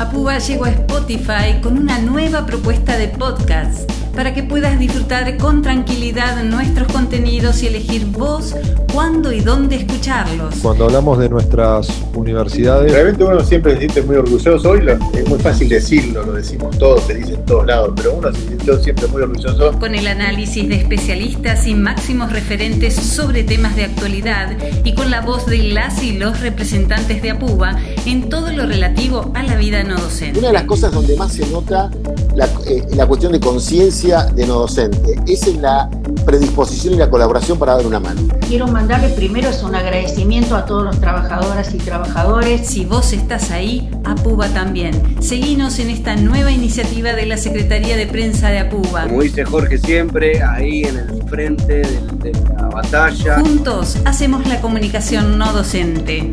Apuba llegó a Spotify con una nueva propuesta de podcast para que puedas disfrutar con tranquilidad nuestros contenidos y elegir vos cuándo y dónde escucharlos. Cuando hablamos de nuestras universidades... Realmente uno siempre se siente muy orgulloso. Hoy es muy fácil decirlo, lo decimos todos, se dice en todos lados, pero uno se sintió siempre muy orgulloso. Con el análisis de especialistas y máximos referentes sobre temas de actualidad y con la voz de las y los representantes de APUBA en todo lo relativo a la vida no docente. Una de las cosas donde más se nota la, eh, la cuestión de conciencia de no docente, es en la predisposición y la colaboración para dar una mano. Quiero mandarle primero es un agradecimiento a todos los trabajadoras y trabajadores. Si vos estás ahí, APUBA también. Seguinos en esta nueva iniciativa de la Secretaría de Prensa de APUBA. Como dice Jorge siempre, ahí en el frente de, de la batalla. Juntos hacemos la comunicación no docente.